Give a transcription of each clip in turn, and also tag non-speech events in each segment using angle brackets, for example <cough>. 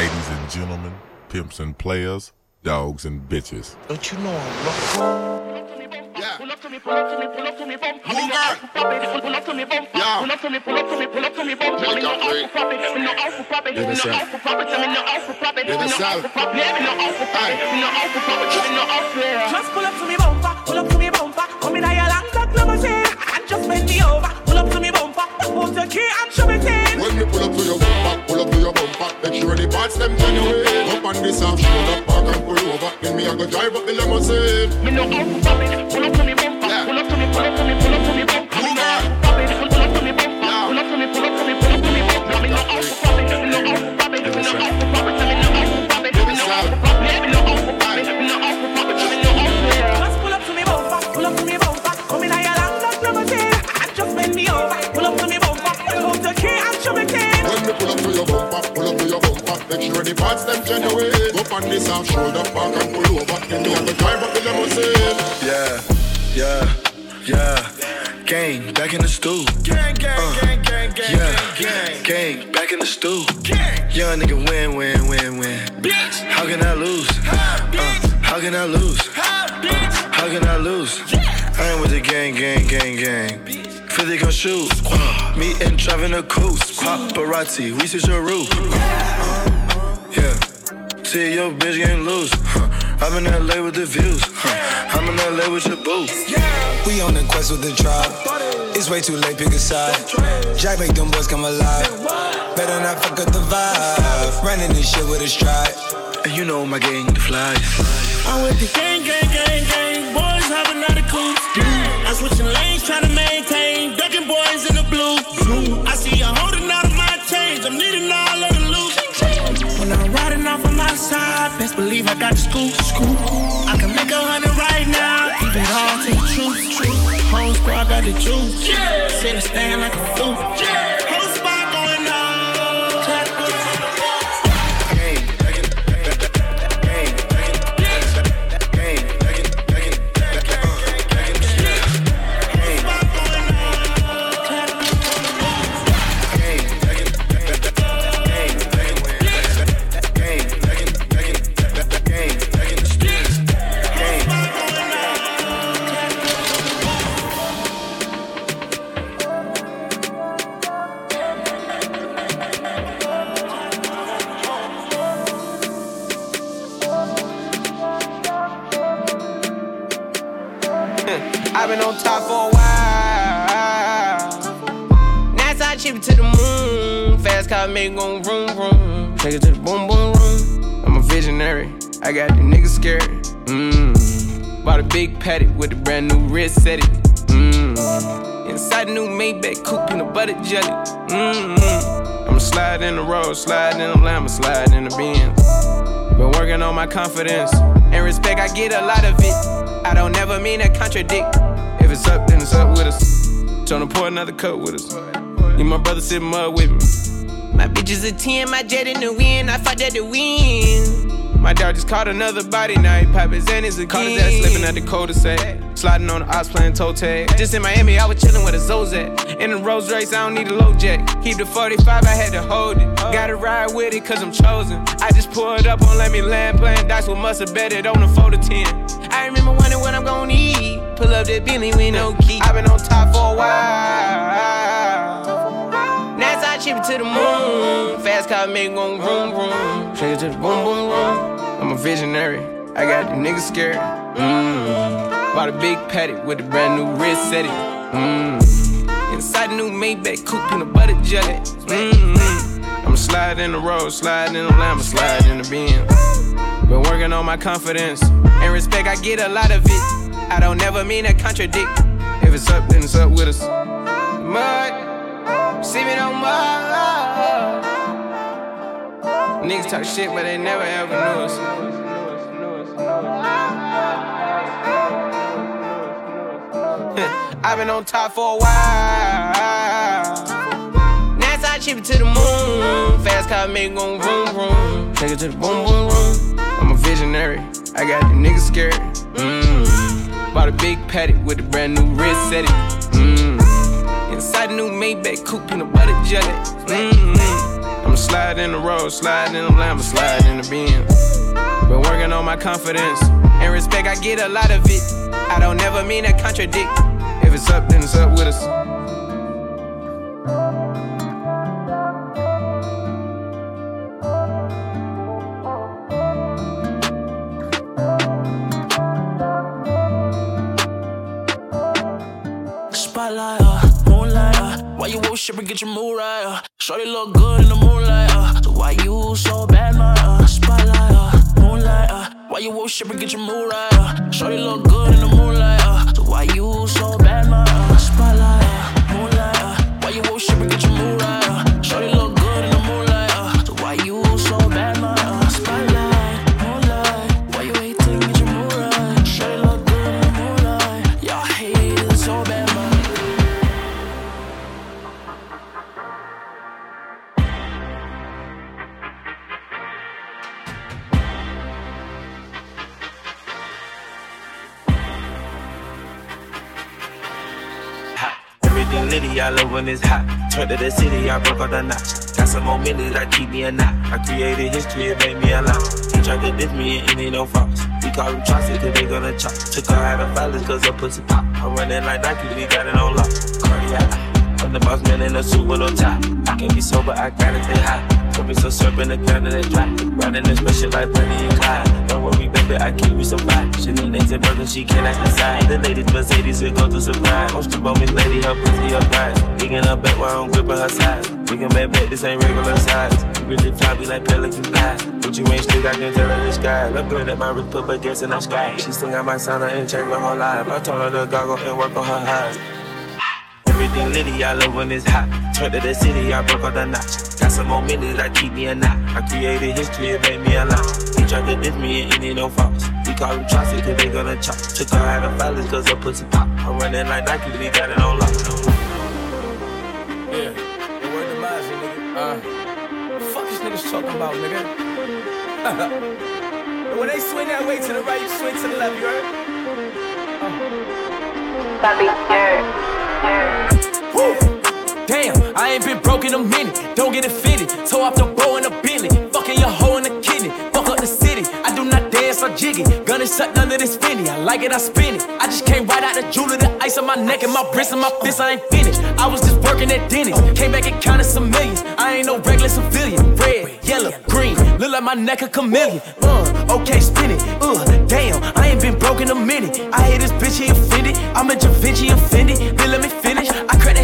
Ladies and gentlemen, pimps and players, dogs and bitches. Don't you know I'm rock? Yeah. Pull up to me, pull up to me, pull up to me, bump. Move Me no on. out for profit. Pull up to me, Pull up to me, pull up to me, pull up to me, bump. Just Me no got out free. for profit. Me no out for profit. Me Let no us out out. for profit. Me no out for profit. Me Let no us out out. for profit. Me no out for profit. Aye. Me no out for profit. Me no out for Just pull up to me bumper, pull up to me bumper. Come in your long black limousine and just bend me over. The key and show it in. When me pull up to your bumper, pull up to your bumper. Make sure the parts them genuine. Up on this half shoulder, park and pull over. Then me I go drive up the limousine. Me no out for profit. Pull up to me, bump. Yeah. Pull up to me, pull up to me, pull up to me, bump. The parts them genuine. Up on this half shoulder, park and pull over. Then me I go drive up the limousine. Yeah, yeah, yeah. Gang, back in the stool. Gang, gang, uh, gang, gang, gang, yeah. gang, gang, back in the stool. Young nigga win, win, win, win. Bitch, how can I lose? Uh, uh, how can I lose? How can I lose? I ain't with the gang, gang, gang, gang. 50 gon' shoot. Uh, me and driving a coupe. Paparazzi, we switch your roof. Yeah. See your bitch getting loose. Huh. I'm in LA with the views. Huh. I'm in LA with your boo. We on the quest with the tribe. It's way too late, pick a side. Jack make them boys come alive. Better not fuck up the vibe. Running this shit with a stride. And you know my gang, the flies. I'm with the gang, gang, gang, gang. Boys hopping out of coops. I'm switching lanes, trying to maintain. Scoop. scoop. I can make a hundred right now. Keep it all to the truth. truth. Whole squad got the juice. Sit and stand like a fool. Whole I got the niggas scared. Mmm. Bought a big paddock with a brand new wrist set it. Mmm. Inside a new Maybach coupe, peanut butter jelly. Mmm. I'ma slide in the road, slide in the Lambo, slide in the Benz. Been working on my confidence and respect. I get a lot of it. I don't never mean to contradict. If it's up, then it's up with us. Tryna pour another cup with us. Need my brother sip mud with me. My bitch is a 10, my jet in the wind. I fought at the wind. My dog just caught another body, now he pop his Xannies again. Caught his ass slipping at the cul-de-sac. Sliding on the ops playing toe tag. Just in Miami, I was chillin' with a Zozak. In the Rolls Royce, I don't need a low jack. Keep the 45, I had to hold it. Gotta ride with it, cause I'm chosen. I just pulled up on Let Me Land, playing dice with must have bet it on the 4 to 10. I remember wondering what I'm gonna eat. Pull up that Bentley with no key. I've been on top for a while. Now NASA chip to the moon. Fast car make gon' vroom vroom. Take it to the boom boom room. I'm a visionary. I got the niggas scared. Mmm. Bought a big paddock with a brand new wrist set it. Mmm. Inside the new Maybach coupe, peanut butter jelly. Mmm. I'ma slide in the road, slide in the Lambo, slide in the Benz. Been working on my confidence and respect. I get a lot of it. I don't never mean to contradict. If it's up, then it's up with us. Mud, sipping on mud. Niggas talk shit, but they never ever knew us. <laughs> I've been on top for a while. Now NASA chip it to the moon. Fast car make gon' vroom vroom. Take it to the boom boom room. I'm a visionary. I got the niggas scared. Mmm. Bought a big paddock with a brand new wrist set it. Mmm. Inside a new Maybach coupe, peanut butter jelly. Mmm. I'ma in the road, sliding in the lamb, slide in the Benz. Been working on my confidence and respect, I get a lot of it. I don't never mean to contradict. If it's up, then it's up with us. Spotlight, uh, why you worship and get your mood right? Uh, Shorty look good in the moonlight, uh, so why you so bad, my uh, spotlight, uh, moonlight, uh, why you worship and get your mood right? Uh, Shorty look good in the moonlight, uh, so why you so bad, my uh, spotlight, uh, moonlight, uh, why you worship and get your mood right? Turn to the city, I broke all the knots. Got some more minutes, I keep me a knot. I created history, it made me a lot. He tried to diss me, and it ain't no false. We call them Chaucer, cause they gonna chop. Took her out of violence, cause her pussy pop. I'm running like Nike, we got it on lock. Cardiac. I'm the boss man in a suit with no tie. I can't be sober, I gotta stay high. Be so serpent, the counter that dry. Riding this special like Bonnie and Clyde. Don't worry, baby, I keep you some vibe. She need names and brothers, she cannot decide. The side. The ladies Mercedes will go to surprise. Most of me lady, her pussy up prize. Digging her back while I'm gripping her size. We can bet back, this ain't regular size. We really fly, we like pelican fly. But you ain't still, I can tell her the sky. Look good at my wrist, put baguettes in the sky. She I might sign her and check my whole life. I told her to goggle and work on her eyes. Everything litty, I love when it's hot. Turn to the city, I broke all the knots. Got some more minutes, I keep me a knot. I created history, it made me a lot. He tried to diss me, and it ain't no false. We call them Chaucer, cause they gonna chop. Took her out of violence, cause her pussy pop. I'm running like Nike, we got it on lock. Yeah, the word to Mozzie, nigga. Uh, the fuck these niggas talking about, nigga? <laughs> when they swing that way to the right, you swing to the left, you heard? Papi, yeah, yeah. Woo! Damn, I ain't been broke in a minute. Don't get offended. Toe off the bow in a Bentley. Fucking your hoe in the kidney. Fuck up the city. I do not dance or jiggy. Gun is sucked under this finny. I like it, I spin it. I just came right out the jewelry, the ice on my neck and my wrist and my fist. I ain't finished. I was just working at Denny's. Came back and counted some millions. I ain't no regular civilian. Red, yellow, green. Look like my neck a chameleon. Uh, okay, spin it. Uh, damn, I ain't been broke in a minute. I hate this bitch, he offended. I'm a Da Vinci offended. Then let me finish.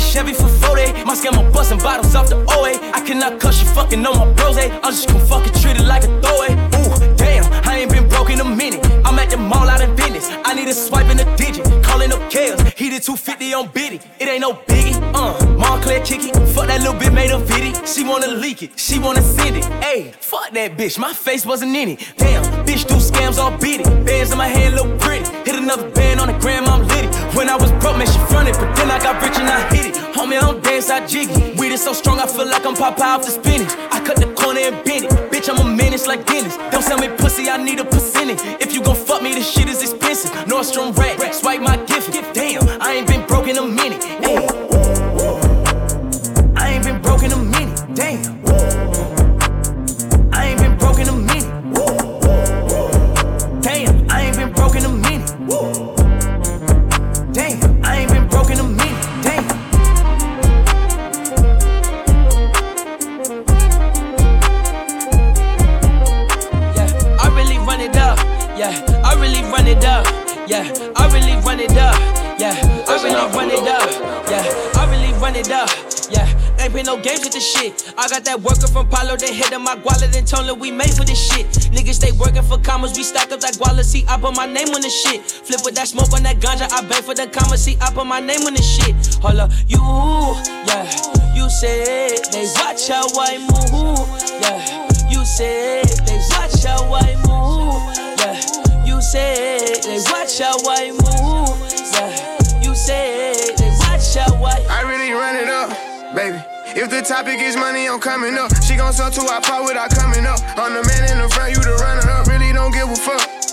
Chevy for 40. My scammer busting bottles off the OA. I cannot cuss you fucking on my bros. eh? I'm just gonna fucking treat it like a throwaway. Ooh, damn, I ain't been broke in a minute. I'm at the mall out in business. I need a swipe in a digit. Calling up chaos. Did 250 on Biddy. It ain't no biggie. Uh, Montclair kick it. Fuck that little bit made a viddy. She wanna leak it. She wanna send it. Ayy, fuck that bitch. My face wasn't in it. Damn, bitch do scams all it. Bands in my hand look pretty. Hit another band on the gram, I'm litty. When I was broke, man, she fronted. But then I got rich and I hit it. Homie, I don't dance, I jiggy. Weed is so strong, I feel like I'm Popeye off the spinach. I cut the corner and bend it. Bitch, I'm a menace like Dennis. Don't sell me pussy, I need a percentage. If you gon' fuck me, this shit is expensive. Nordstrom rack, swipe my gift. Damn, I ain't been broke in a minute. I ain't been broke in a minute. Damn. Yeah, I really run it up. Yeah, I really run it up. Yeah, I really run it up. Yeah, ain't been no games with this shit. I got that worker from Palo, then hit him my guala, then told we made for this shit. Niggas stay working for commas, we stack up that guala. See, I put my name on this shit. Flip with that smoke on that ganja, I bang for the commas. See, I put my name on this shit. Hold up, you, yeah, you said they watch how I move. Yeah, you said they watch how I move. Said they watch how I move. Yeah, you said they watch how I. I really run it up, baby. If the topic is money, I'm coming up. She gon' sell to our pot without coming up. I'm the man in the front, you the runner up. Really don't give a fuck.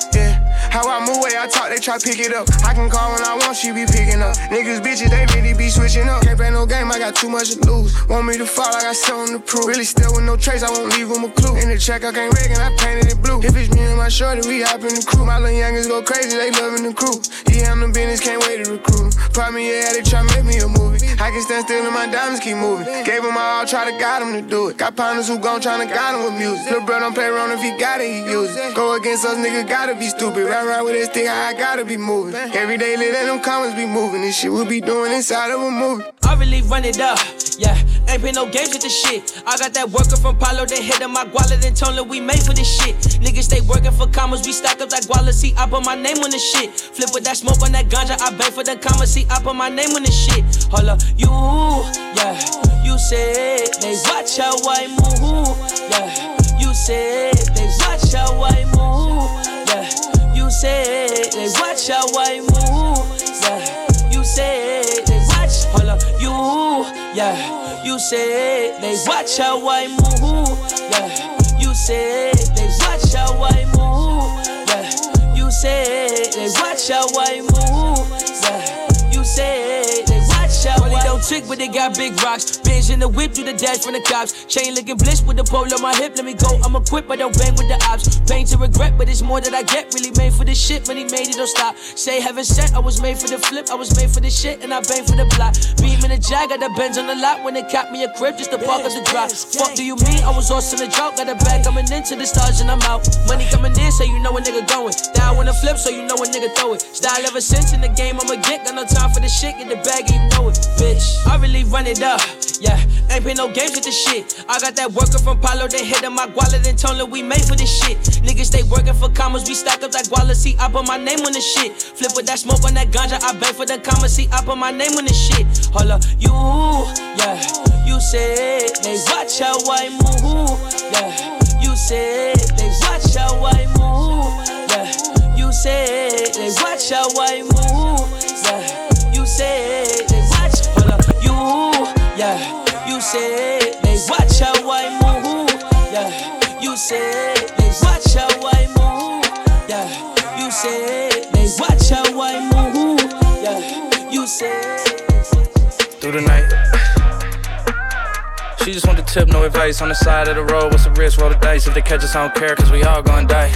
Yeah, how I move, way I talk. they try pick it up. I can call when I want, she be picking up. Niggas, bitches, they really be switching up. Can't play no game, I got too much to lose. Want me to fall, I got something to prove. Really still with no trace, I won't leave them a clue. In the check, I can't and I painted it blue. If it's me and my shorty, we hop in the crew. My little youngins go crazy, they loving the crew. He am the business, can't wait to recruit. Probably, yeah, they try make me a movie. I can stand still and my diamonds keep moving. Gave my all, try to guide him to do it. Got partners who gon' tryna guide him with music. Little bro don't play around if he got it, he use it. Go against us, nigga, gotta be stupid. Ride with this thing, I gotta be moving. Every day, let them comments be moving. This shit we be doing inside of a movie. I really run it up, yeah. Ain't been no games with this shit. I got that worker from Palo, they hit my guala, then told we made for this shit. Niggas stay working for commas, we stack up that guala, see, I put my name on this shit. Flip with that smoke on that ganja, I bang for the commas, see, I put my name on this shit. Hold up, you, yeah. You said they watch how I move, yeah. You said they watch how I move, said they watch how I move, yeah. You said they watch, hold up, you, yeah. You said they watch how I move, yeah. You said they watch how I move, yeah. You said they watch how I move, I but they got big rocks. Binge in the whip, do the dash from the cops. Chain looking bliss with the pole on my hip. Let me go, I'm equipped, I don't bang with the ops. Pain to regret, but it's more that I get. Really made for this shit, when he made it, don't stop. Say heaven sent, I was made for the flip, I was made for this shit, and I bang for the block. Beam in the jag, got the Benz on the lot. When they cap me a crib, just to park up the drop. Fuck do you mean? I was lost in the drought. Got a bag coming into the stars, and I'm out. Money coming in, so you know a nigga going. Down when I flip, so you know a nigga throw it. Style ever since in the game, I'ma get. Got no time for the shit, get the bag, and you know it, bitch. I really run it up, yeah. Ain't been no games with this shit. I got that worker from Palo, they hit in my guala, then told we made for this shit. Niggas stay working for commas, we stack up that guala, see, I put my name on the shit. Flip with that smoke on that ganja, I bang for the commas, see, I put my name on the shit. Hold up, you, yeah. You said they watch how I move, yeah. You said they watch how I move, yeah. You said they watch how I move, yeah. You said they watch, hold up, you, yeah. You said they watch how I move, yeah. You said they watch how I move, yeah. You said they watch how I move, yeah. You said through the night. She just want the tip, no advice. On the side of the road, what's the risk? Roll the dice. If they catch us, I don't care, cause we all gonna die.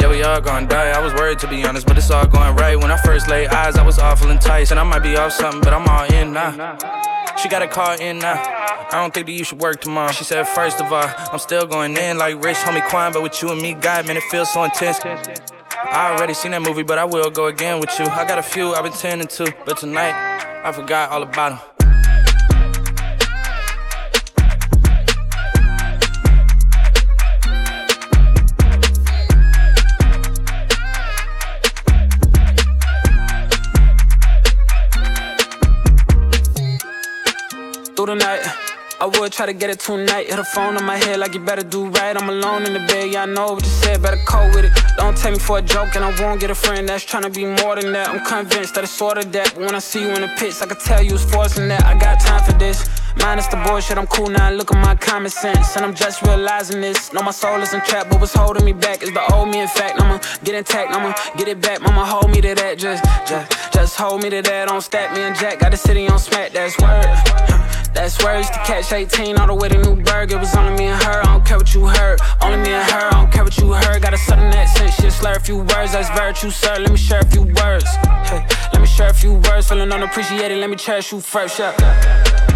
Yeah, we all gonna die. I was worried to be honest, but it's all going right. When I first laid eyes, I was awful enticed. And I might be off something, but I'm all in now. She got a car in now. I don't think that you should work tomorrow. She said, first of all, I'm still going in like rich homie Quan, but with you and me, God, man, it feels so intense. I already seen that movie, but I will go again with you. I got a few I've been tending to, but tonight, I forgot all about them. Through the night. I would try to get it tonight. Hit a phone on my head like you better do right. I'm alone in the bed, yeah, I know what you said, better cope with it. Don't take me for a joke, and I won't get a friend that's trying to be more than that. I'm convinced that it's sort of that. But when I see you in the pits, I can tell you it's forcing that. I got time for this. Minus the bullshit, I'm cool now. Look at my common sense, and I'm just realizing this. No, my soul isn't trapped, but what's holding me back is the old me. In fact, I'ma get intact, I'ma get it back. Mama, hold me to that, just, just, just hold me to that. Don't stack me and Jack, got the city on smack. That's word. That's used to catch 18 all the way to Newburgh. It was only me and her. I don't care what you heard. Only me and her. I don't care what you heard. Got a southern accent. Shit, slur a few words. That's virtue, sir. Let me share a few words. Hey, let me share a few words. Feeling unappreciated. Let me cherish you first. Yeah.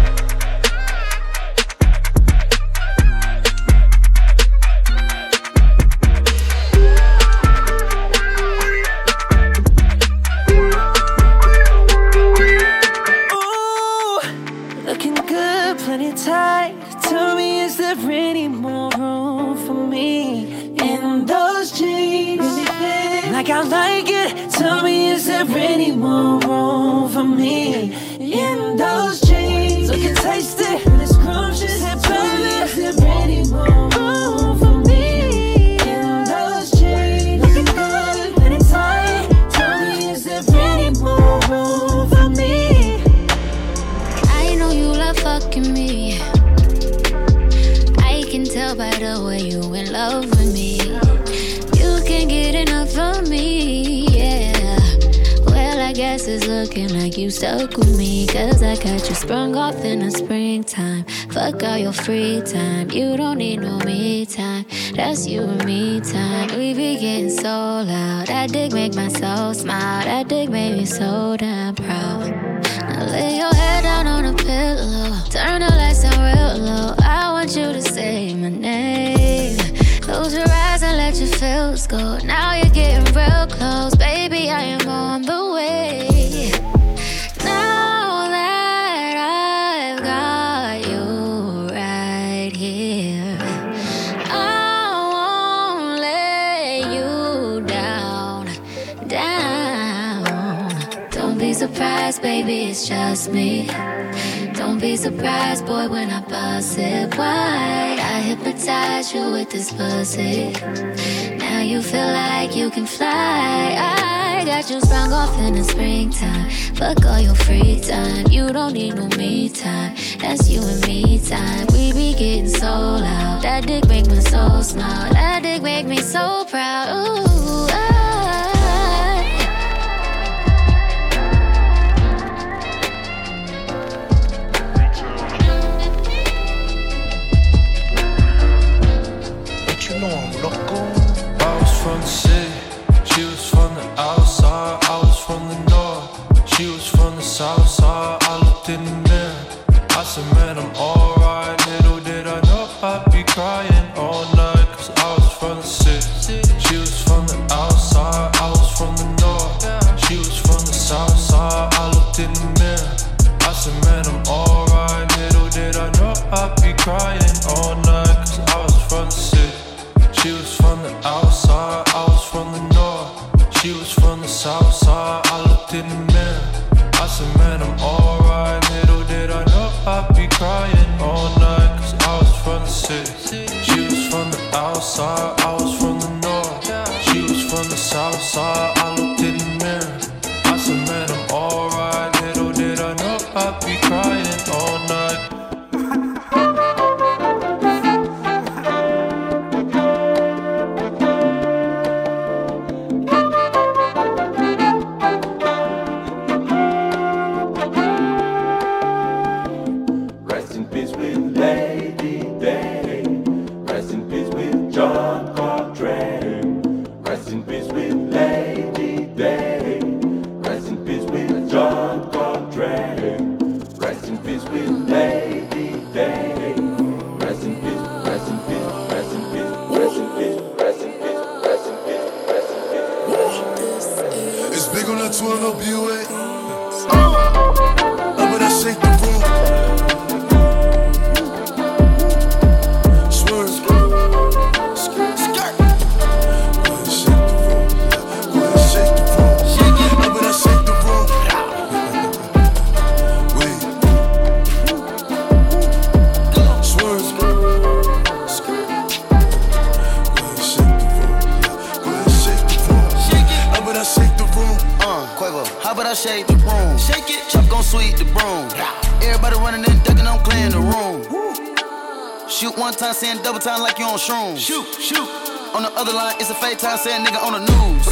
Like you stuck with me. Cause I got you sprung off in the springtime. Fuck all your free time. You don't need no me time. That's you and me time. We be getting so loud. That dick make my soul smile. That dick made me so damn proud. Now lay your head down on a pillow. Turn the lights down real low. I want you to say my name. Close your eyes and let your feels go. Now you're getting real close, baby. I am baby, it's just me. Don't be surprised, boy, when I bust it wide. I hypnotize you with this pussy. Now you feel like you can fly. I got you sprung off in the springtime. Fuck all your free time. You don't need no me time. That's you and me time. We be getting so loud. That dick make my soul smile. That dick make me so proud. Ooh, it's a fake time, saying nigga on the news.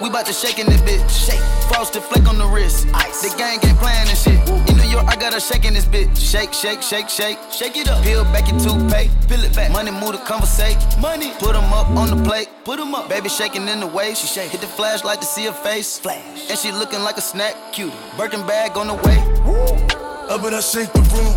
We bout to shake in this bitch. Shake. Frosted flake on the wrist. Ice. The gang ain't playing this shit. In New York, I got a shake in this bitch. Shake, shake, shake, shake. Shake it up. Peel back your toothpaste. Peel it back. Money move to conversate. Money. Put 'em up on the plate. Put 'em up. Baby shaking in the waist. She shake. Hit the flashlight to see her face. Flash. And she looking like a snack. Cutie. Birkin bag on the way. Woo. Up but I shake the room.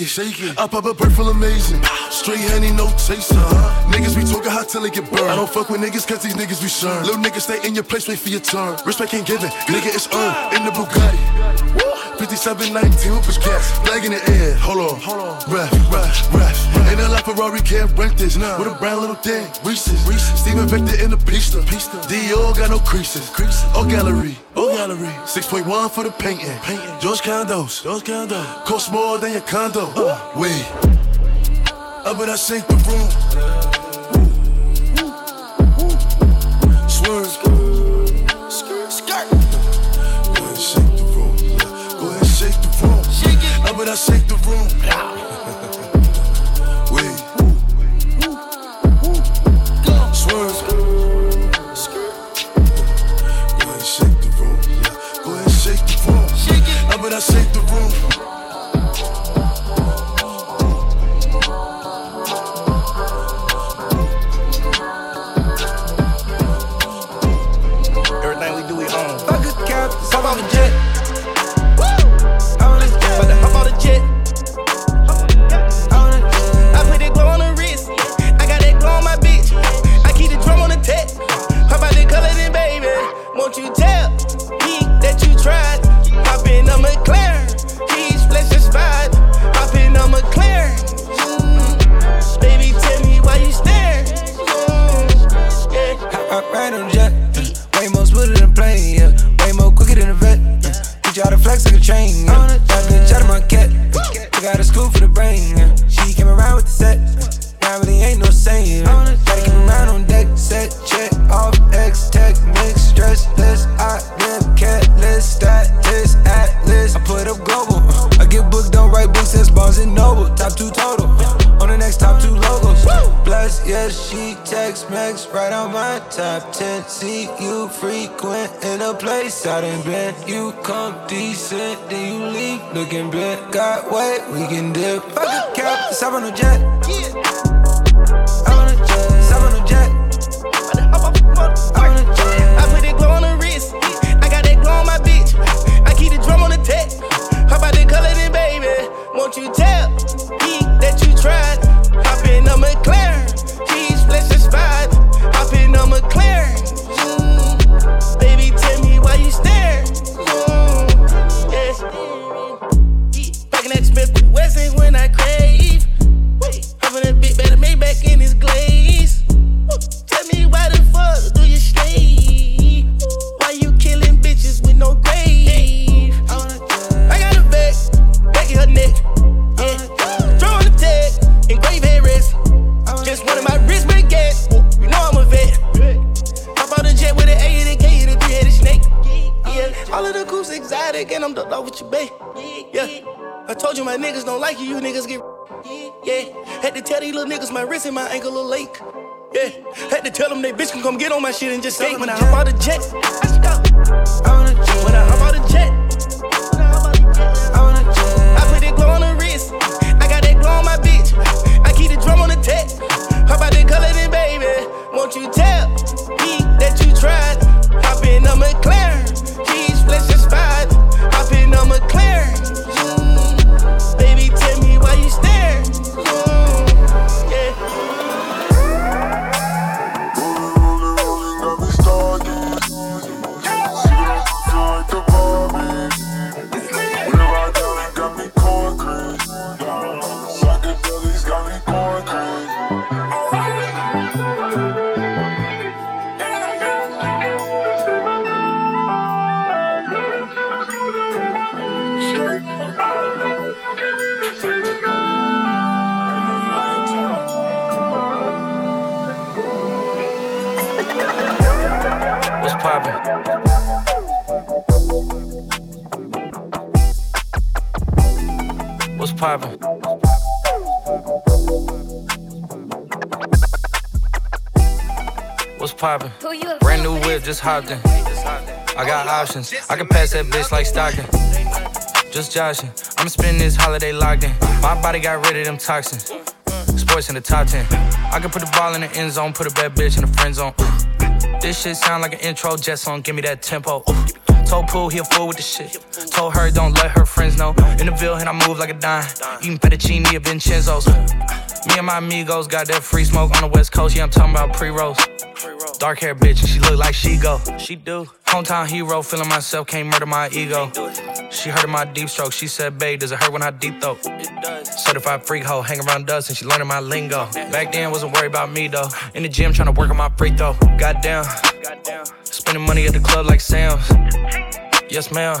It, shake it. I pop a bird full amazing. Straight honey, no chaser. Niggas be talking hot till they get burned. I don't fuck with niggas cause these niggas be shern. Little niggas stay in your place, wait for your turn. Respect ain't given, nigga, it's earned. In the Bugatti. 5719 with the gas. Flag in the air, hold on, hold on. Ref, ref, ref. Ain't a lot Ferrari can't rent this. With a brown little thing, Reese's. Steven Victor in the pista. Dior got no creases. creases. Oh gallery, oh gallery. 6.1 for the painting. painting. George Condo, George Condo. Cost more than your condo. Uh, wait, up but I sink the room. Go ahead, shake the room. Go ahead, shake the but I shake the room. Brain, yeah. She came around with the set. Now really ain't no saying. Gotta keep around on deck, set, check, off, X, tech, mix, stress, list, I live, cat list, stat, list, atlas. I put up global. I get booked, don't write books, since Barnes and Noble. Top two total. Max right on my top 10. See you frequent in a place I done been. You come decent, then you leave looking bent. Got weight, we can dip. Fuck a cap, stop on the jet. On the jet, stop on the jet. I'm on the jet. I put that glow on the wrist. I got that glow on my bitch. I keep the drum on the tech. Hop out the color then, baby. Won't you tell me that you tried? Hop in a McLaren. Inspired. Hop in a McLaren. Don't like you, you niggas get. <laughs> Yeah. Had to tell these little niggas my wrist and my ankle a lake. Yeah. Had to tell them they bitch can come get on my shit and just skate when I hop out the jet. Go. Just hopped in. I got options. I can pass that bitch like Stockton. Just joshing. I'ma spend this holiday locked in. My body got rid of them toxins. Sports in the top 10. I can put the ball in the end zone, put a bad bitch in the friend zone. This shit sound like an intro jet song, give me that tempo. Told Pooh he a fool with the shit. Told her don't let her friends know. In the Ville, and I move like a dime. Eating fettuccine at Vincenzo's. Me and my amigos got that free smoke on the west coast. Yeah, I'm talking about pre-rolls. Dark hair bitch, and she look like she go. She do. Hometown hero, feeling myself, can't murder my ego. She heard of my deep stroke. She said, babe, does it hurt when I deep throat? It does. Certified freak hoe, hang around us and she learning my lingo. Back then, wasn't worried about me though. In the gym, trying to work on my free throw. Goddamn. Spending money at the club like Sam's. Yes, ma'am.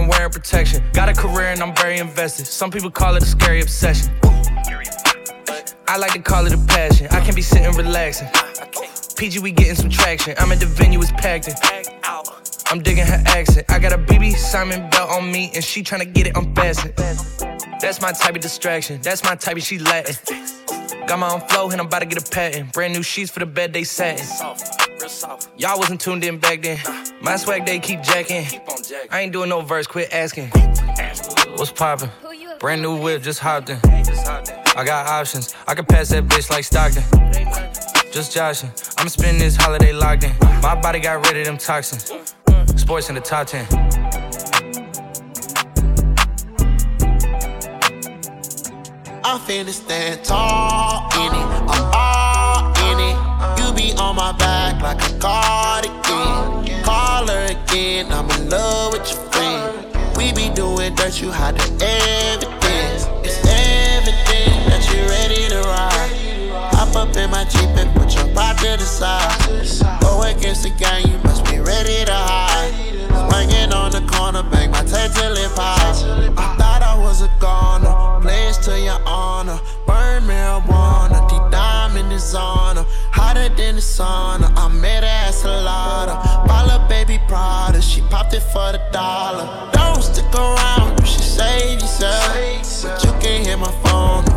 and wearing protection. Got a career and I'm very invested. Some people call it a scary obsession. I like to call it a passion. I can be sitting relaxing. PG, we getting some traction. I'm at the venue, it's packed in. I'm digging her accent. I got a BB Simon belt on me, and she tryna get it unfastened. That's my type of distraction. That's my type of she Latin. Got my own flow, and I'm about to get a patent. Brand new sheets for the bed they satin. Y'all wasn't tuned in back then. My swag they keep jacking. I ain't doing no verse, quit asking. What's poppin'? Brand new whip, just hopped in. I got options. I can pass that bitch like Stockton. Just joshing. I'ma spend this holiday locked in. My body got rid of them toxins. Sports in the top 10. I'm finna stand tall in it. I'm all in it. You be on my back like a cardigan. Call her again. I'm in love with your friend. We be doing dirt, you hide the evidence. It's evident that you ready to ride. Hop up in my Jeep and put your pop to the side. Go against the gang, you must be ready to hide. Swinging on the corner, bang my tail till it pops. A goner, pledge to your honor. Burn marijuana, deep diamond is on her. Hotter than the sauna, I met her at Salada. Bala baby Prada, she popped it for the dollar. Don't stick around, you should save yourself. But you can hit my phone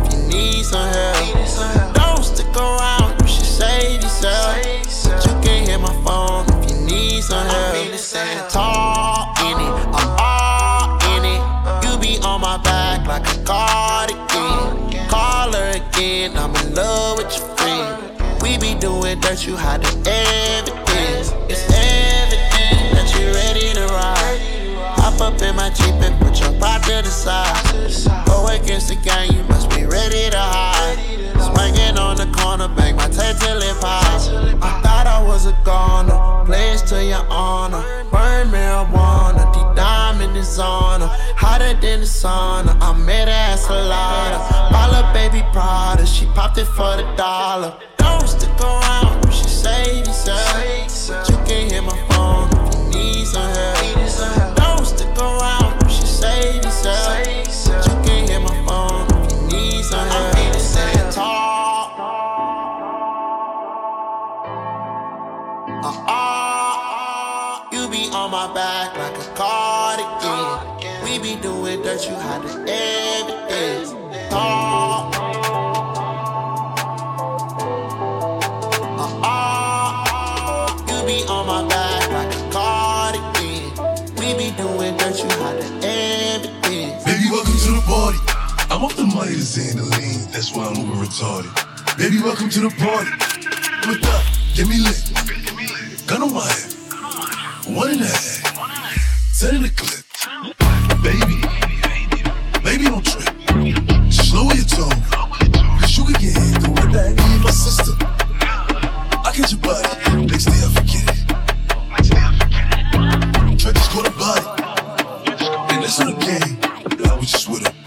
dirt, you hide the evidence. It's evident that you're ready to ride. Hop up in my Jeep and put your pop to the side. Go against the gang, you must be ready to hide. Swinging on the corner, bang my tail till it pops. I thought I was a goner, pledge to your honor. Burn marijuana, deep diamond is on her. Hotter than the sauna, I met her at Salada. Bala baby Prada, she popped it for the dollar. Save. But you can hit my phone if you need some help. Money that's why I'm over retarded. Baby, welcome to the party. With up, get me lit. Gun on my head. One and a half. Set in the clip. Baby, baby, don't trip. Slow your tone. Cause you can get hit through it. That me my sister. I get your body. Next day I forget it. Try to score the body. And that's on the game. I was just with her.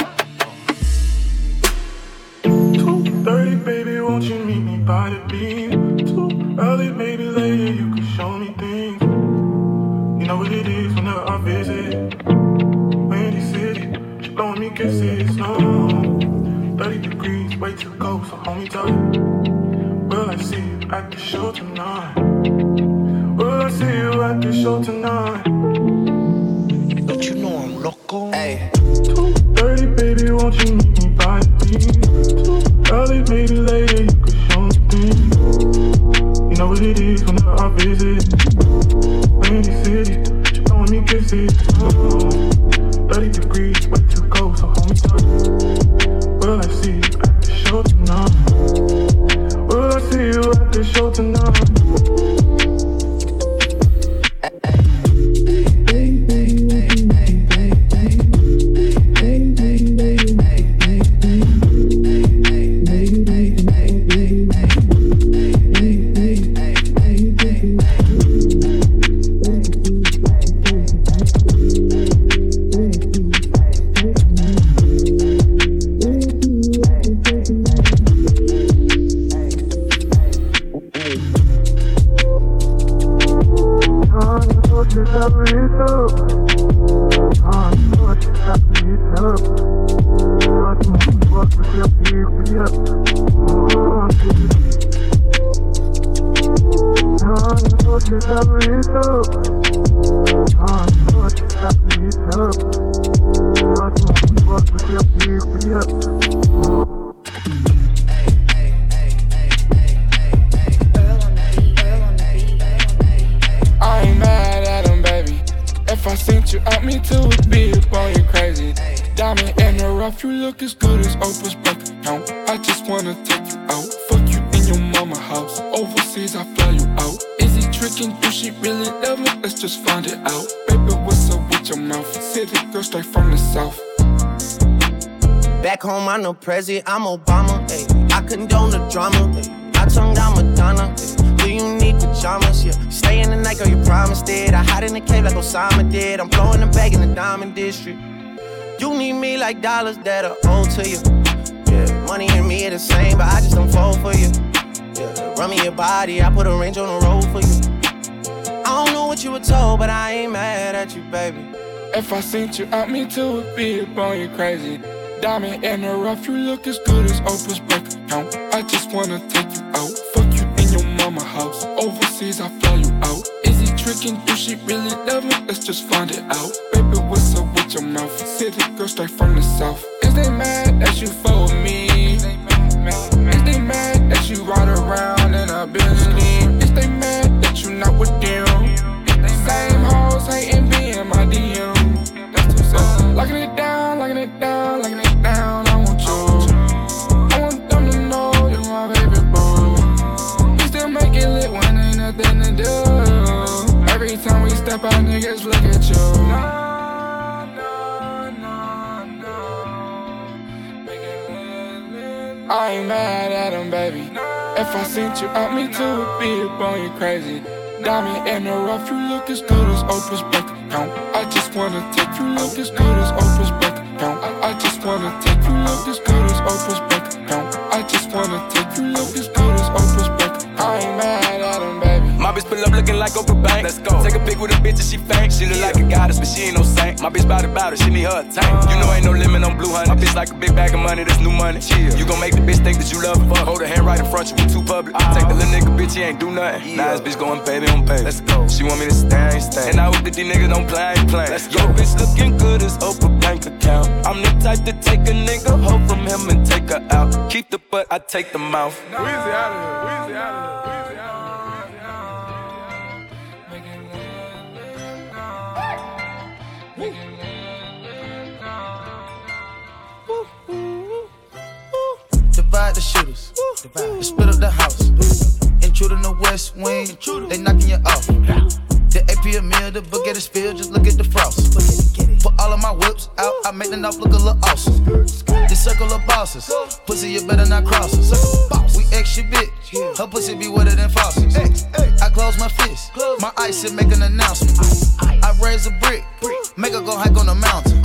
Show tonight? You out, me would be up on you crazy. Diamond in the rough, you look as good as Oprah's bank account. I just wanna take you out, fuck you in your mama house. Overseas, I fly you out. Is he tricking? Do she really love me? Let's just find it out. Baby, what's up with your mouth? City girl straight from the south. Back home, I'm no president, I'm Obama. Ay. I condone the drama. Ay. I tongue down Madonna. Ay. Do you need pajamas? Yeah. Stay in the night, girl, you promised it. I hide in the cave like Osama did. I'm blowing the bag in the diamond district. You need me like dollars that are owed to you. Yeah, money and me are the same, but I just don't fall for you. Yeah, run me your body, I put a range on the road for you. I don't know what you were told, but I ain't mad at you, baby. If I sent you out, me be up on you crazy. Diamond in the rough, you look as good as Oprah's bank account. I just wanna take you out, fuck your mama house. Overseas, I fly you out. Is he tricking? Do she really love me? Let's just find it out. Baby, what's up with your mouth? City girl straight from the south. Is they mad that you with me? Is they mad that you ride around in a Bentley? Is they mad that you not with them? Same hoes hating in my DM. Locking it down, locking it down, step out, niggas look at you. I ain't mad at him, baby. If I sent you out, me too would be up on you crazy. Diamond in the rough, you look as good as Oprah's bank account. I just wanna take you look as good as Oprah's bank account. I, just wanna take you look as good as Oprah's bank account. I just wanna take you look as good as Oprah's bank account. I ain't mad at him, baby. My bitch pull up looking like Oprah. Let's go. Take a pic with a bitch and she faint. She look like a goddess, but she ain't no saint. My bitch bout it, bout it, she need her tank. You know ain't no limit on blue honey. My bitch like a big bag of money, that's new money. Chill. You gon' make the bitch think that you love her. Fuck. Hold her hand right in front, you we too public. I take the little nigga, bitch, he ain't do nothing. Now this bitch going baby on baby. Let's go. She want me to stay, stay. And I hope that these niggas don't play, playing. Let's go. Yo, bitch looking good as Oprah bank account. I'm the type to take a nigga hoe from him and take her out. Keep the butt, I take the mouth. Weezy out of here, Weezy out of here. Divide the shooters. Divide. Split up the house. Intruder in the west wing. They knocking you off. The AP a meal, the book at the spill, just look at the frost. Put all of my whips out, I make the knife look a little awesome. The circle of bosses, pussy you better not cross us. We extra bitch, her pussy be wetter than faucets. I close my fist, my ice and make an announcement. I raise a brick, make her go hike on the mountain.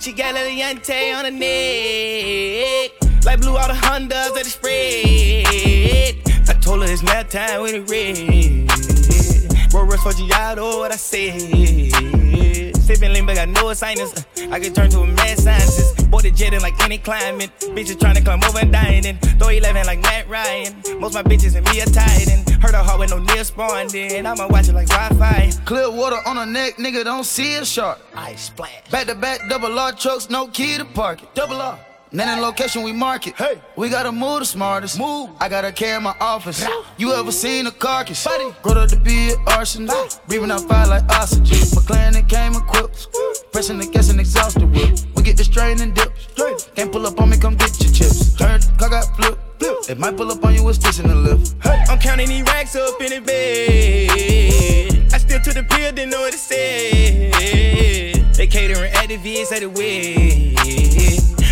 She got a Yante on her neck. Like blue all the Hondas at the spread. I told her it's nap time when it red. Roll rest for Giotto, what I said. Sipping lean, but I know it's sinus. Uh, I can turn to a mad scientist. Boy, the jetting like any climate. Bitches trying to climb over and dying. Throw 11 like Matt Ryan. Most my bitches and me are tied in. Heard her heart with no nail spawned in. I'ma watch it like Wi Fi. Clear water on her neck, nigga, don't see a shark. Ice splash. Back to back, double R trucks, no key to park it. Double R. Then in location we market. Hey, we gotta move the smartest. Move. I gotta care in my office. You ever seen a carcass? Buddy. Grow up to be an arsonist. Breathing out fire like oxygen. McLaren it came equipped. Pressing the gas and exhaust the whip. We get the strain and dip. Straight. Can't pull up on me, come get your chips. Turn, car got flipped. It might pull up on you with stitch in the lip. I'm counting these racks up in the bed. I still took the pill, didn't know what it said. They catering at the VS at the wedding.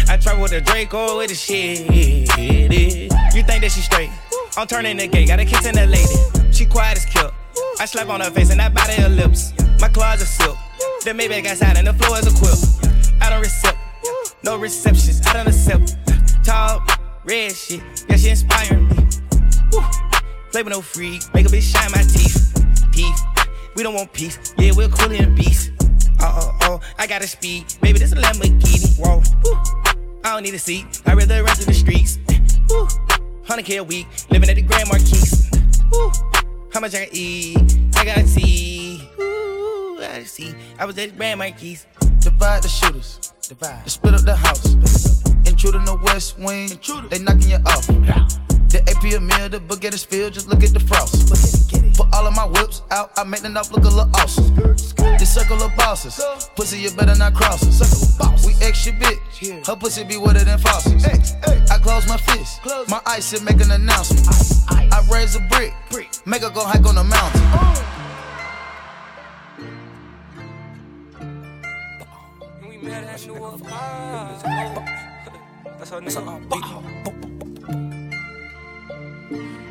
I travel with a Draco with the shit. You think that she straight? I'm turning the gate, got a kiss in the lady. She quiet as kill. I slap on her face and I bite her lips. My closet silk. The Maybach outside and the floor is a quilt. I don't receive, no receptions. I don't accept. Tall, red shit. Yeah, she inspiring me. Play with no freak, make a bitch shine my teeth. Peace. We don't want peace. Yeah, we're cool in beast. Uh oh oh, I got a speed. Baby, this a Lamborghini. Whoa. Woo. I don't need a seat. I rather run through the streets. Woo. 100k a week, living at the Grand Marquis. Woo. How much I can eat? I gotta see. Ooh, I gotta see. I was at the Grand Marquis. Divide the shooters. Divide. Split up the house. Intruder in the west wing. They knocking you off. The AP a meal, the baguette field, just look at the frost. Put all of my whips out, I make the knob look a little awesome. The circle of bosses, pussy you better not cross us. We extra big, her pussy be wetter than faucets. I close my fist, my ice and make an announcement. I raise a brick, make her go hike on the mountain. That's how nigga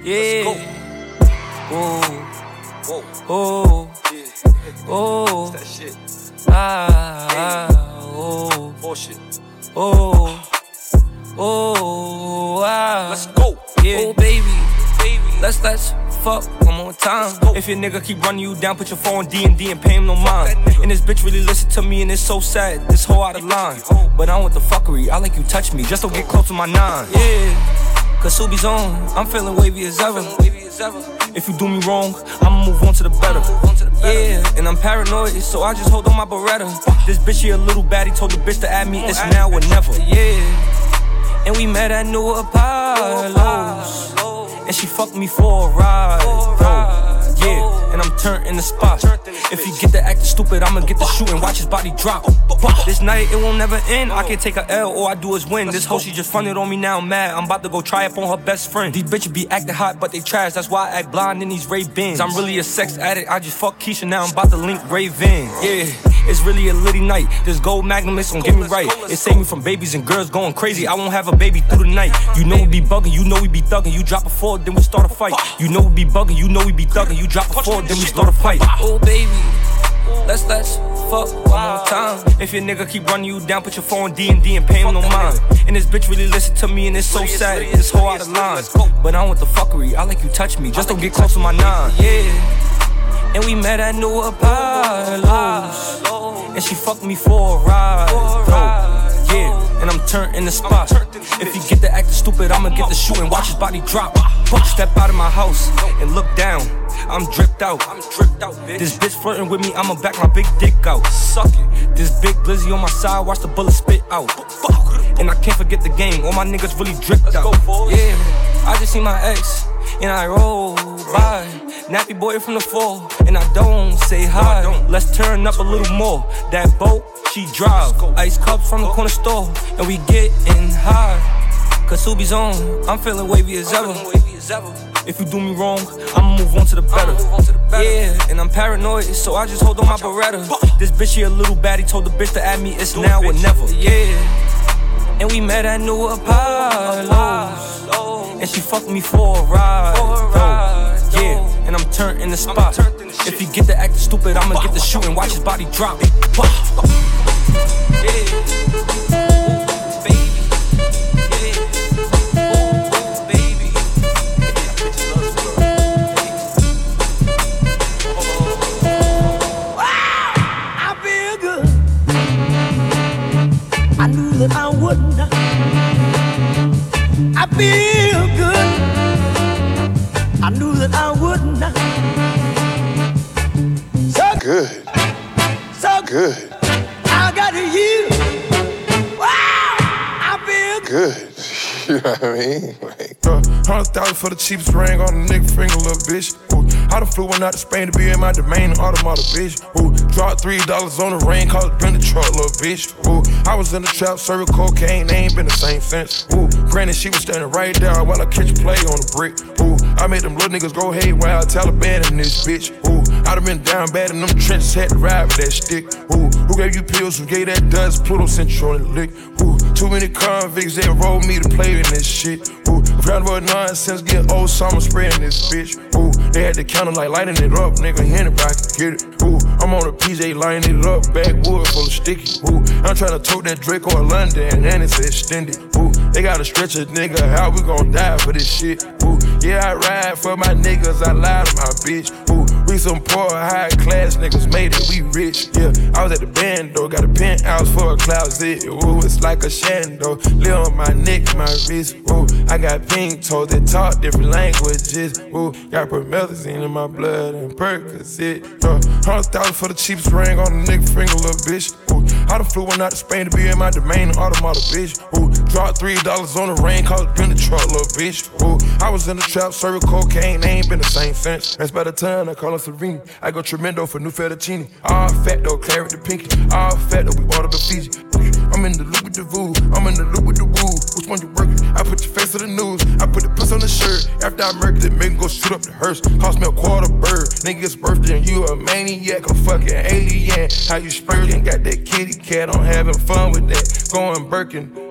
Yeah. Oh. Oh. Oh. That shit. Ah. Oh. Bullshit. Oh. Oh. Ah. Let's go. Yeah. Oh, baby. Let's let's fuck one more time. If your nigga keep running you down, put your phone D and D and pay him no mind. And this bitch really listen to me and it's so sad. This whole out of line. But I don't want the fuckery. I like you touch me. Just don't get close to my nine. Yeah. Cause Subi's on. I'm feeling wavy as ever. If you do me wrong, I'ma move on to the better. Yeah, and I'm paranoid, so I just hold on my Beretta. This bitch here a little baddie told the bitch to add me. It's now or never. Yeah. And we met at New Apollo's. And she fucked me for a ride. Yeah, and I'm turned in the spot. If he get the acting stupid, I'ma get the shooting. Watch his body drop. This night, it won't never end. I can take a L, all I do is win. This hoe, she just fronted on me now, I'm mad. I'm about to go try up on her best friend. These bitches be acting hot, but they trash. That's why I act blind in these Ray-Bans. I'm really a sex addict. I just fuck Keisha now. I'm about to link Ray Raven. Yeah. It's really a litty night. This gold magnum is gon' get me right. It saved me from babies and girls going crazy. I won't have a baby through the night. You know we be bugging, you know we be thugging. You drop a four, then we start a fight. You know we be bugging, you know we be thugging. You drop a four, then we start a fight. Oh baby, let's let's fuck one more time. If your nigga keep running you down, put your phone D and D and pay him no mind. And this bitch really listen to me and it's so sad. This whole out of line. But I want the fuckery. I like you touch me, just don't get close to my nine. Yeah. And we met at New Apollo's. And she fucked me for a ride. Yeah, and I'm turned in the spot. If you get the acting stupid, I'ma get the shooting. Watch his body drop. Step out of my house and look down. I'm dripped out. i'm dripped out This bitch flirting with me, I'ma back my big dick out. Suck it. This big blizzy on my side, watch the bullet spit out. And I can't forget the game, all my niggas really dripped out. Yeah, I just see my ex, and I roll by. Nappy boy from the fall, and I don't say hi. Let's turn up a little more. That boat, she drive. Ice cups from the corner store, and we getting high. Cause Subi's on, I'm feeling wavy as ever. If you do me wrong, I'ma move on to the better. Yeah, and I'm paranoid, so I just hold on my Beretta. This bitch here a little baddie told the bitch to add me, it's now or never. Yeah, and we met at New Apollo's. And she fucked me for a ride. Yo, yeah, and I'm turned in the spot. If you get the acting stupid, I'ma get the shooting. Watch his body drop. I Good. So Good. I got you. Wow. I feel Good. <laughs> You know what I mean? Like, Uh, Hundred thousand for the cheapest ring on a nigga finger, little bitch. Ooh, I done flew one out to Spain to be in my domain, automata, bitch. Ooh, Dropped three dollars on the rain, cause it been the truck, little bitch. Ooh, I was in the trap, serving cocaine, they ain't been the same since. Ooh, granted, she was standing right there while I catch a play on the brick. Ooh, I made them little niggas go haywire, Taliban in this bitch. Ooh, I done been down bad in them trenches, had to ride with that stick. Ooh, who gave you pills? Who gave that dust? Pluto sent you on the lick. Ooh, too many convicts that rolled me to play in this shit. Ooh, round about nonsense, get old summer spraying this bitch. Ooh, they had the counter like lighting it up, nigga. Anybody can get it. Ooh, I'm on a PJ lining it up, backwood full of sticky. Ooh, I'm trying to tote that Drake or London, and it's extended. Ooh, they gotta stretch nigga, how we gon' die for this shit? Ooh, yeah, I ride for my niggas, I lie to my bitch. Ooh, we some poor, high class niggas made it, we rich. Yeah, I was at the band though, got a penthouse for a closet. Ooh, it's like a shando, live on my neck, my wrist. Ooh, I got pink toes that talk different languages. Ooh, got promethazine in my blood and Percocet. Uh, hundred thousand for the cheapest ring on the nigga finger, little bitch. I done flew one out to Spain to be in my domain, automata, bitch. Ooh, dropped three dollars on the rain, cause it been the truck, little bitch. Ooh, I was in the trap, serving cocaine, ain't been the same since. That's by the time I call her Serene. I go tremendo for new fettuccine. All fat though, claret the pinky. All fat though, we order the Fiji. I'm in the loop with the voo, I'm in the loop with the woo. Which one you working? I put your face on the news, I put the puss on the shirt. After I murdered it, make go shoot up the hearse. Cost me a quarter bird. Nigga's birthday and you a maniac, a fucking alien. How you spurting? Got that kitty cat, I'm having fun with that. Going Birkin.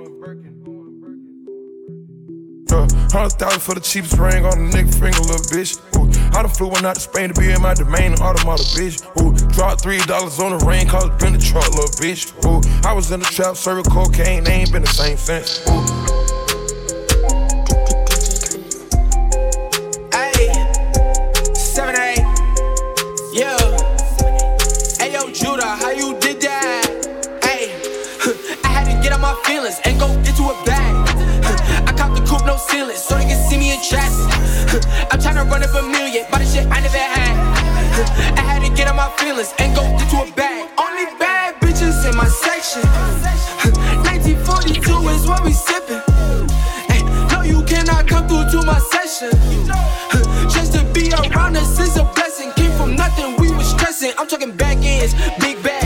Uh, hundred thousand for the cheapest ring on the nigga finger, little bitch. Ooh, I done flew one out to Spain to be in my domain, automata, bitch. Ooh, dropped three dollars on the rain, cause it been the truck, little bitch. Ooh, I was in the trap, serving cocaine, they ain't been the same since. Ooh. No ceiling, so they can see me in traffic. <laughs> I'm tryna run up a million, but the shit I never had. <laughs> I had to get out my feelings and go get to a bag. Only bad bitches in my section. <laughs> 1942 is what we sippin'. Ay, no, you cannot come through to my session. Just to be around us is a blessing. Came from nothing, we was stressing. I'm talking back ends, big bust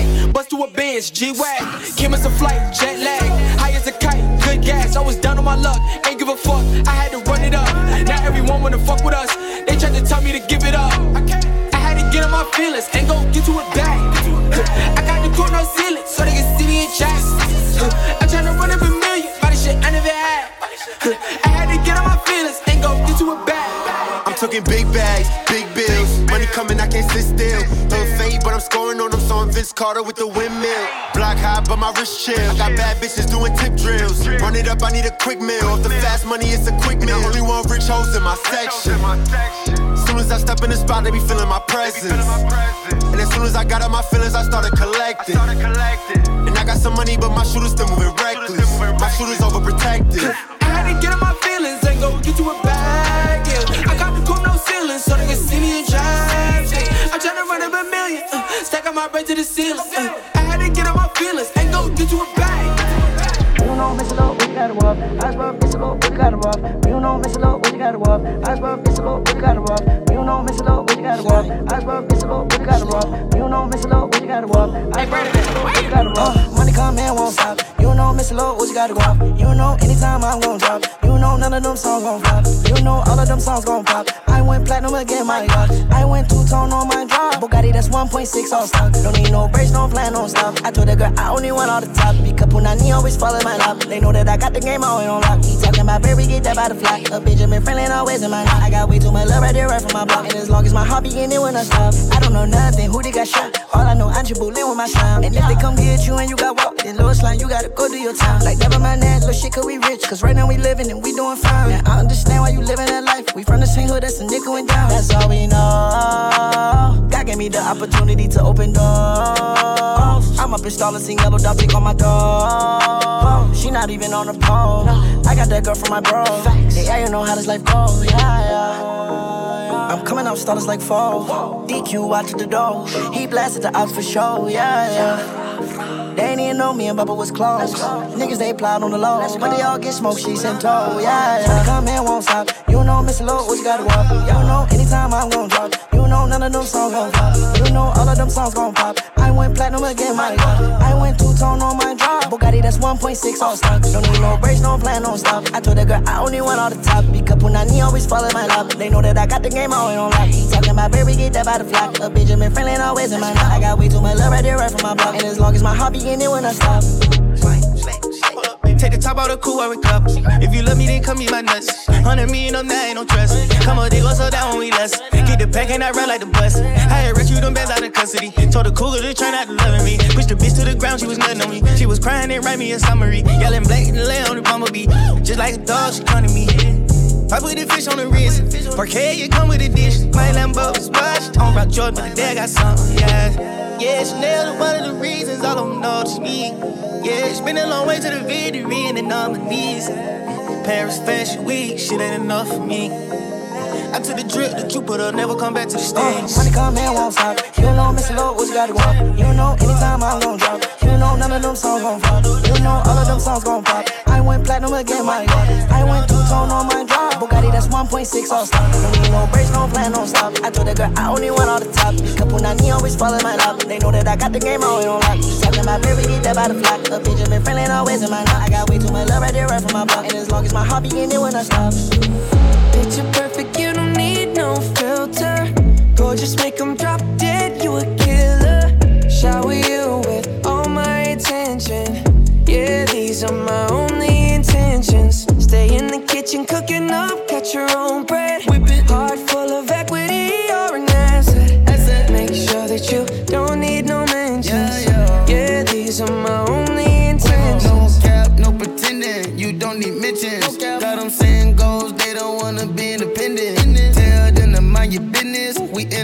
to a Benz, G-Wag. Came as a flight, jet lag, high as a kite, good gas. I was down on my luck, ain't give a fuck. I had to run it up. Now everyone wanna fuck with us. They tried to tell me to give it up. I I had to get on my feelings and go get to it back. <laughs> I got the court no ceiling, so they can see me in tracks. <laughs> I'm tryna run up a million, the shit I never had. <laughs> I had to get on my feelings and go get to it back. I'm talking big bags, big bills. Money coming, I can't sit still. Hood fade, but I'm on Vince Carter with the windmill. Block high, but my wrist chill. I got bad bitches doing tip drills. Run it up, I need a quick meal. Off the fast money, it's a quick meal. Only one rich hoes in my section. Soon as I step in the spot, they be feeling my presence. And as soon as I got out my feelings, I started collecting. And I got some money, but my shooters still moving reckless. My shooters overprotected. I had to get on my feelings and go get you a bag. Yeah. I got the coupe, no ceiling, so they can see me up my bread to the ceiling. Uh, I had to get on my feelings and go get to a bag. You know, Miss Low, what you gotta walk? I swear, Miss Low, what you gotta walk? You know, Miss Low, what you gotta walk? I swear, Miss Low, what you gotta walk? You know, Miss Low, what you gotta walk? I swear, you gotta walk? You know, Miss Low, what you gotta walk? I Low, what you gotta walk? Uh, money come in, won't stop. You know, Miss Low, what you gotta walk? You know, anytime I'm gon' drop. You know, none of them songs gon' flop. You know, all of them songs gon' pop. I went platinum again, my God. I went two tone on my drop. Bugatti, that's 1.6 all stock. Don't need no brakes, no plan, no stop. I told the girl I only want all the top. Because Punani always follow my lap. They know that I got the game on on lock. He talking about baby, get that by the fly. A Benjamin Franklin always in my knot. I got way too much love right there, right from my block. And as long as my heart beating, it when I stop. I don't know nothing, who they got shot. All I know, I'm Chibolin with my sound. And if they come get you and you got walk, then Lewis line, you gotta go do your time. Like never mind that, little shit, cause we rich. Cause right now we living and we doing fine. And I understand why you living that life. We from the same hood, that's a nickel and down. That's all we know. God gave me the opportunity to open doors. I'm up in installing, seen yellow dot pick on my door. She not even on the pole. I got that girl from my bro. Yeah, you know how this life goes. Yeah, yeah. Up, starters like fall. DQ watch at the door. He blasted the ops for show. Yeah, yeah. They even know me and Bubba was close. Niggas they plot on the low, but they all get smoked. She sent toe. Yeah, yeah. Come in, won't stop. You know, Miss Low, what you gotta walk. You know, anytime I'm gon' drop. Know, none of them songs gon' pop. You know all of them songs gon' pop. I went platinum again, my God. I went two tone on my drop. Bugatti, that's 1.6 all stock. Don't need no brakes, no plan, no stop. I told the girl I only want all the top. Because up when I knee always follow my lap. They know that I got the game I always on lock. Talking about baby, get that by the flock. A Benjamin Franklin always in my knot. I got way too much love right there, right from my block. And as long as my heart be it when I stop. Take the top out of cool, wearing cup. If you love me, then come eat my nuts. Hundred million up now, ain't no trust. Come on, they go so down when we less. Get the pack and I run like the bus. I had rescued them bands out of custody. Told the cougar to try not to love me. Pushed the bitch to the ground, she was nothing on me. She was crying and write me a summary. Yelling black and lay on the bumblebee. Just like a dog, she come to me. I put the fish on the wrist. Parquet, you come with a dish. My Lambo is washed. On rock Jordan, but the dad got something, yeah. Yeah, Chanel is one of the reasons I don't know to me. Yeah, it's been a long way to the victory and my knees. Paris Fashion Week, shit ain't enough for me. I took the drip to Jupiter, never come back to the Uh, stage. money come and won't stop. You know, Mr. Lord, what you gotta walk. You know, anytime I'm gon' drop. You know, none of them songs gon' flop. You know, all of them songs gon' pop. I went platinum again, my God. I went two tone on my drop. Bugatti, that's 1.6 all stock. Don't need no brakes, no plan, no stop. I told the girl I only want all the top. Knee always follow my lap. They know that I got the game I always on lock. Talking about baby, get that by the flock. A Benjamin Franklin always in my knot. I got way too much love right there, right from my block. And as long as my heart be in it when I stop. Picture no filter. Gorgeous, make 'em drop dead, you a killer. Shower you with all my attention. Yeah, these are my only intentions. Stay in the kitchen, cooking up, cut your own bread.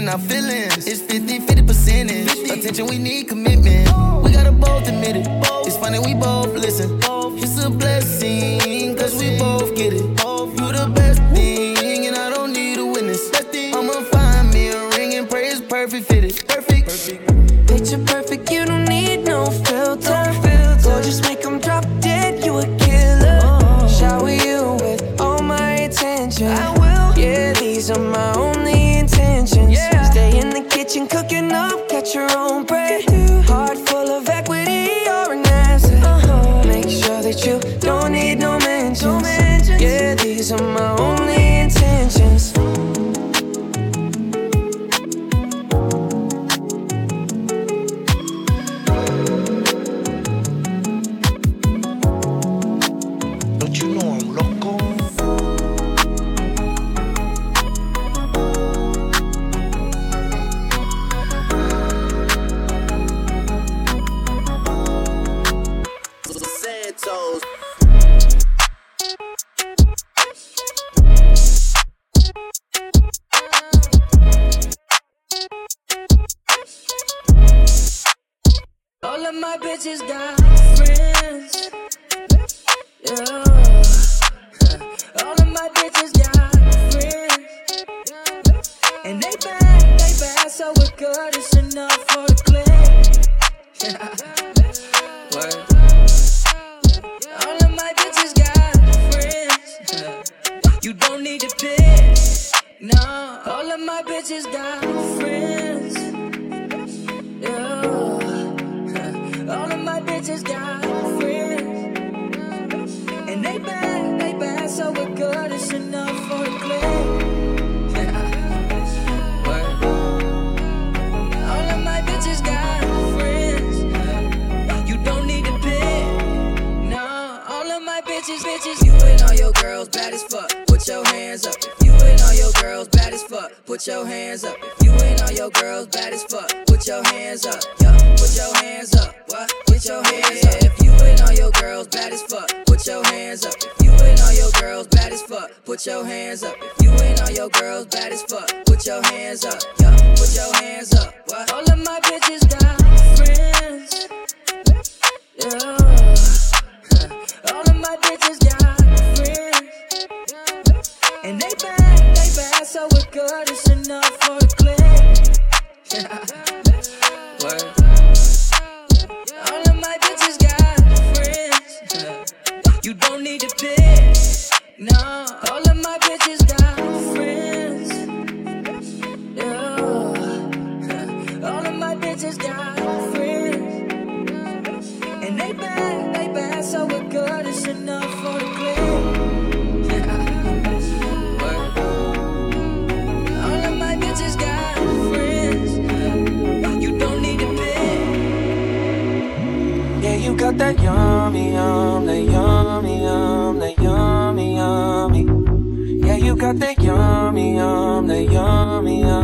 Our feelings. It's 50 50 percentage. Attention, we need the yummy, yummy.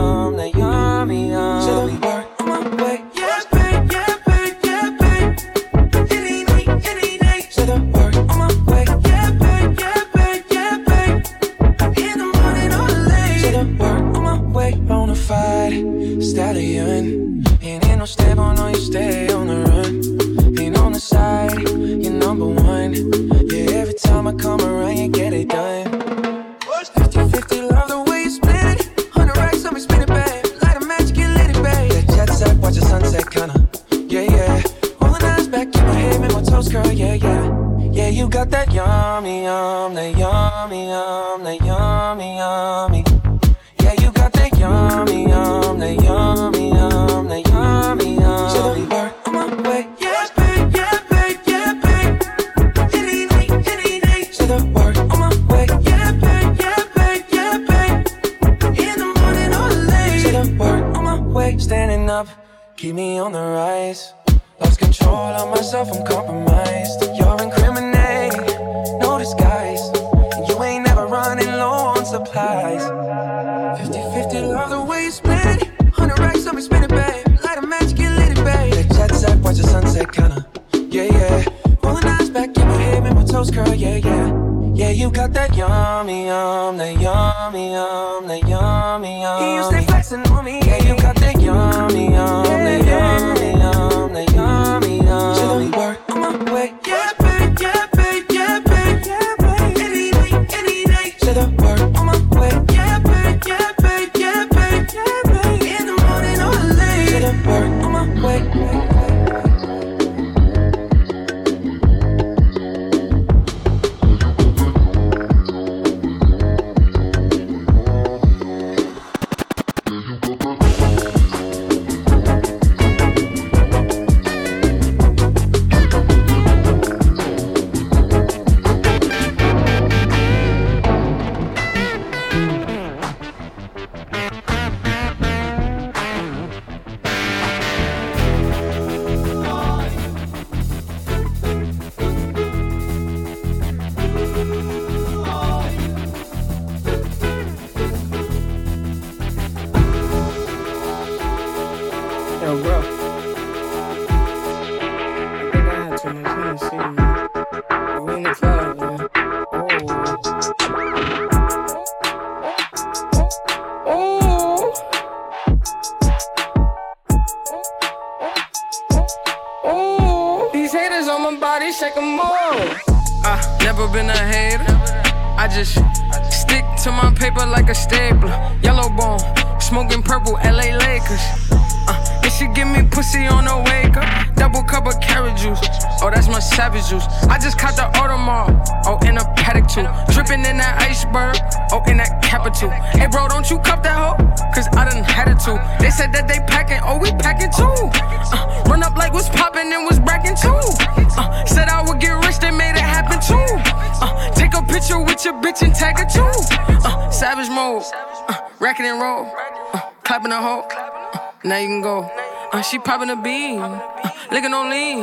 She popping a bean, uh, licking on lean.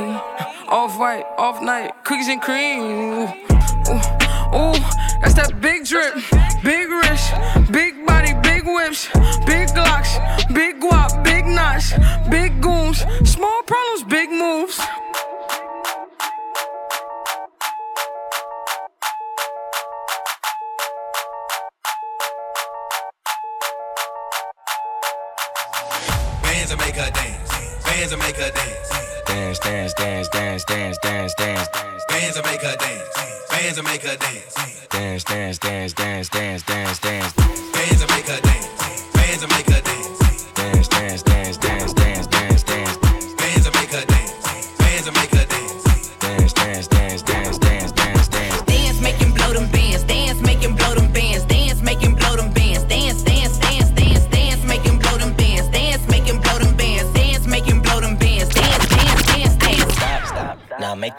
Off white, off night, cookies and cream. Ooh, ooh, that's that big drip. bands and make her dance. Dance, dance, dance, dance, dance, dance, dance. Bands and make her dance. Bands and make her dance. Dance, dance, dance, dance, dance, dance, dance. Bands and make her dance. Bands and make her dance. Dance, dance, dance, dance, dance, dance, dance.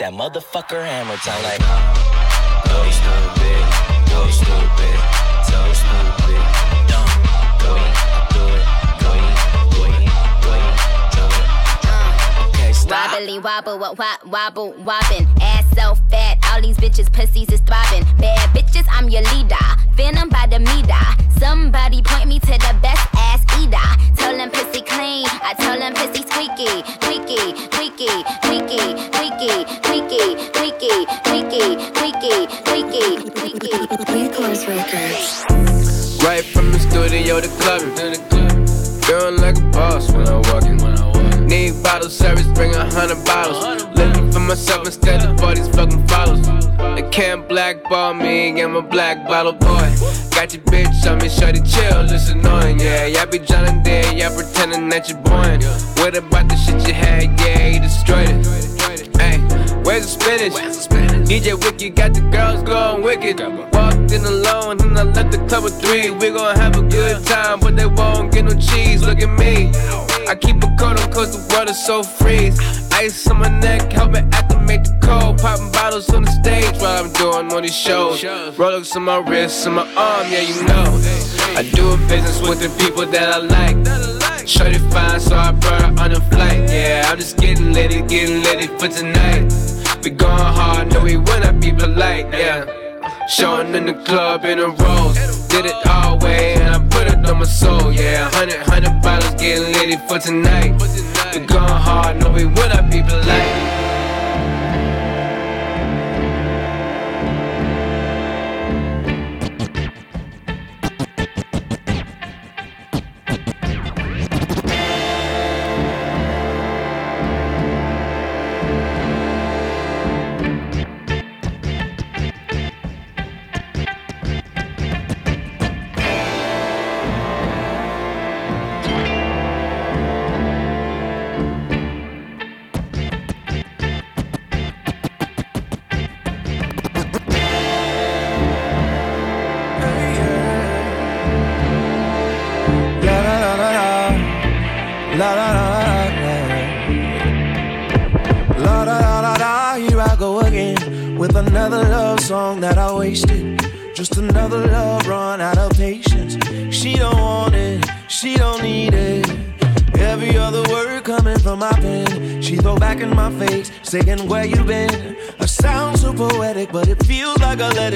that motherfucker hammer down like. Go stupid, go stupid, so stupid, Wobbly wobble, what wop, wobble, wobbin'. Ass so fat, all these bitches' pussies is throbbing. Bad bitches, I'm your leader. Venom by the meter. Somebody point me to the best ass eater. Tell them pussy clean, I tell them pussy squeaky, squeaky, squeaky. Records. Right from the studio to club. Feeling like a boss when I walk in. Need bottle service, bring a hundred bottles. Living for myself instead of all these fucking follows. They can't blackball me, I'm a black bottle boy. Got your bitch on me, shorty chill, it's annoying, yeah. Y'all be John Deere, y'all pretending that you're born. What about the shit you had, yeah, you destroyed it. Hey, where's the spinach? DJ Wiki got the girls going wicked. In alone and I left the club with three. We gon' have a good time, but they won't get no cheese. Look at me. I keep a coat on cause the is so freeze. Ice on my neck, help me acclimate the cold. Popping bottles on the stage while I'm doing all these shows. Rolex on my wrist, on my arm, yeah, you know. I do a business with the people that I like. Shorty fine, so I brought her on a flight. Yeah, I'm just getting litty, getting litty for tonight. We going hard, know we wanna be polite, yeah. Showing in the club in a rose. Did it all way and I put it on my soul, yeah. Hundred, hundred bottles getting litty for tonight. We going hard, know we wanna be polite.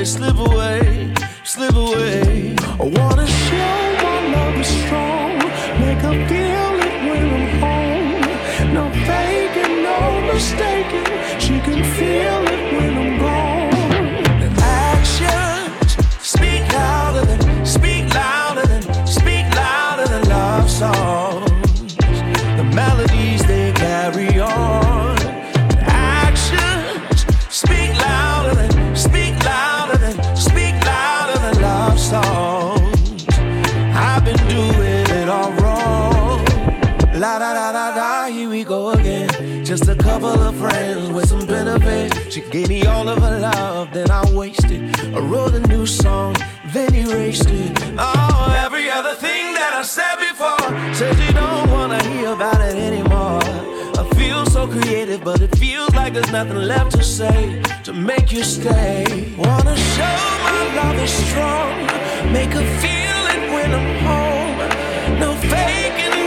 Slip away, She gave me all of her love, then I wasted. I wrote a new song, then erased it. Oh, every other thing that I said before says you don't wanna hear about it anymore. I feel so creative, but it feels like there's nothing left to say to make you stay. Wanna show my love is strong, make her feel it when I'm home. No faking,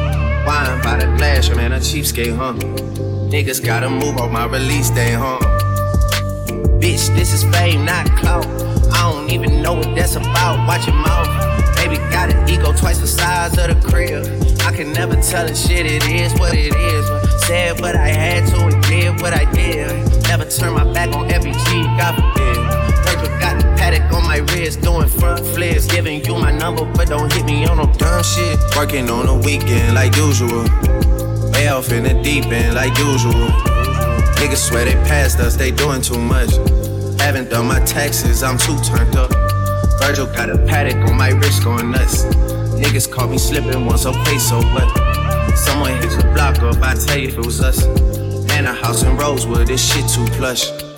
Wine by the glass, man a cheapskate, huh? Niggas gotta move on my release day, huh? Bitch, this is fame, not clout. I don't even know what that's about. Watch your mouth. Baby got an ego twice the size of the crib. I can never tell a shit, it is what it is. Said what I had to and did what I did. Never turn my back on every G, God forbid. Paddock on my wrist, doing front flips. Giving you my number, but don't hit me on no dumb shit. Working on a weekend like usual. Way off in the deep end like usual. Niggas swear they passed us, they doing too much. Haven't done my taxes, I'm too turned up. Virgil got a paddock on my wrist going nuts. Niggas caught me slipping once, okay, so what? Someone hit the block up, I tell you if it was us. And a house in Rosewood, this shit too plush.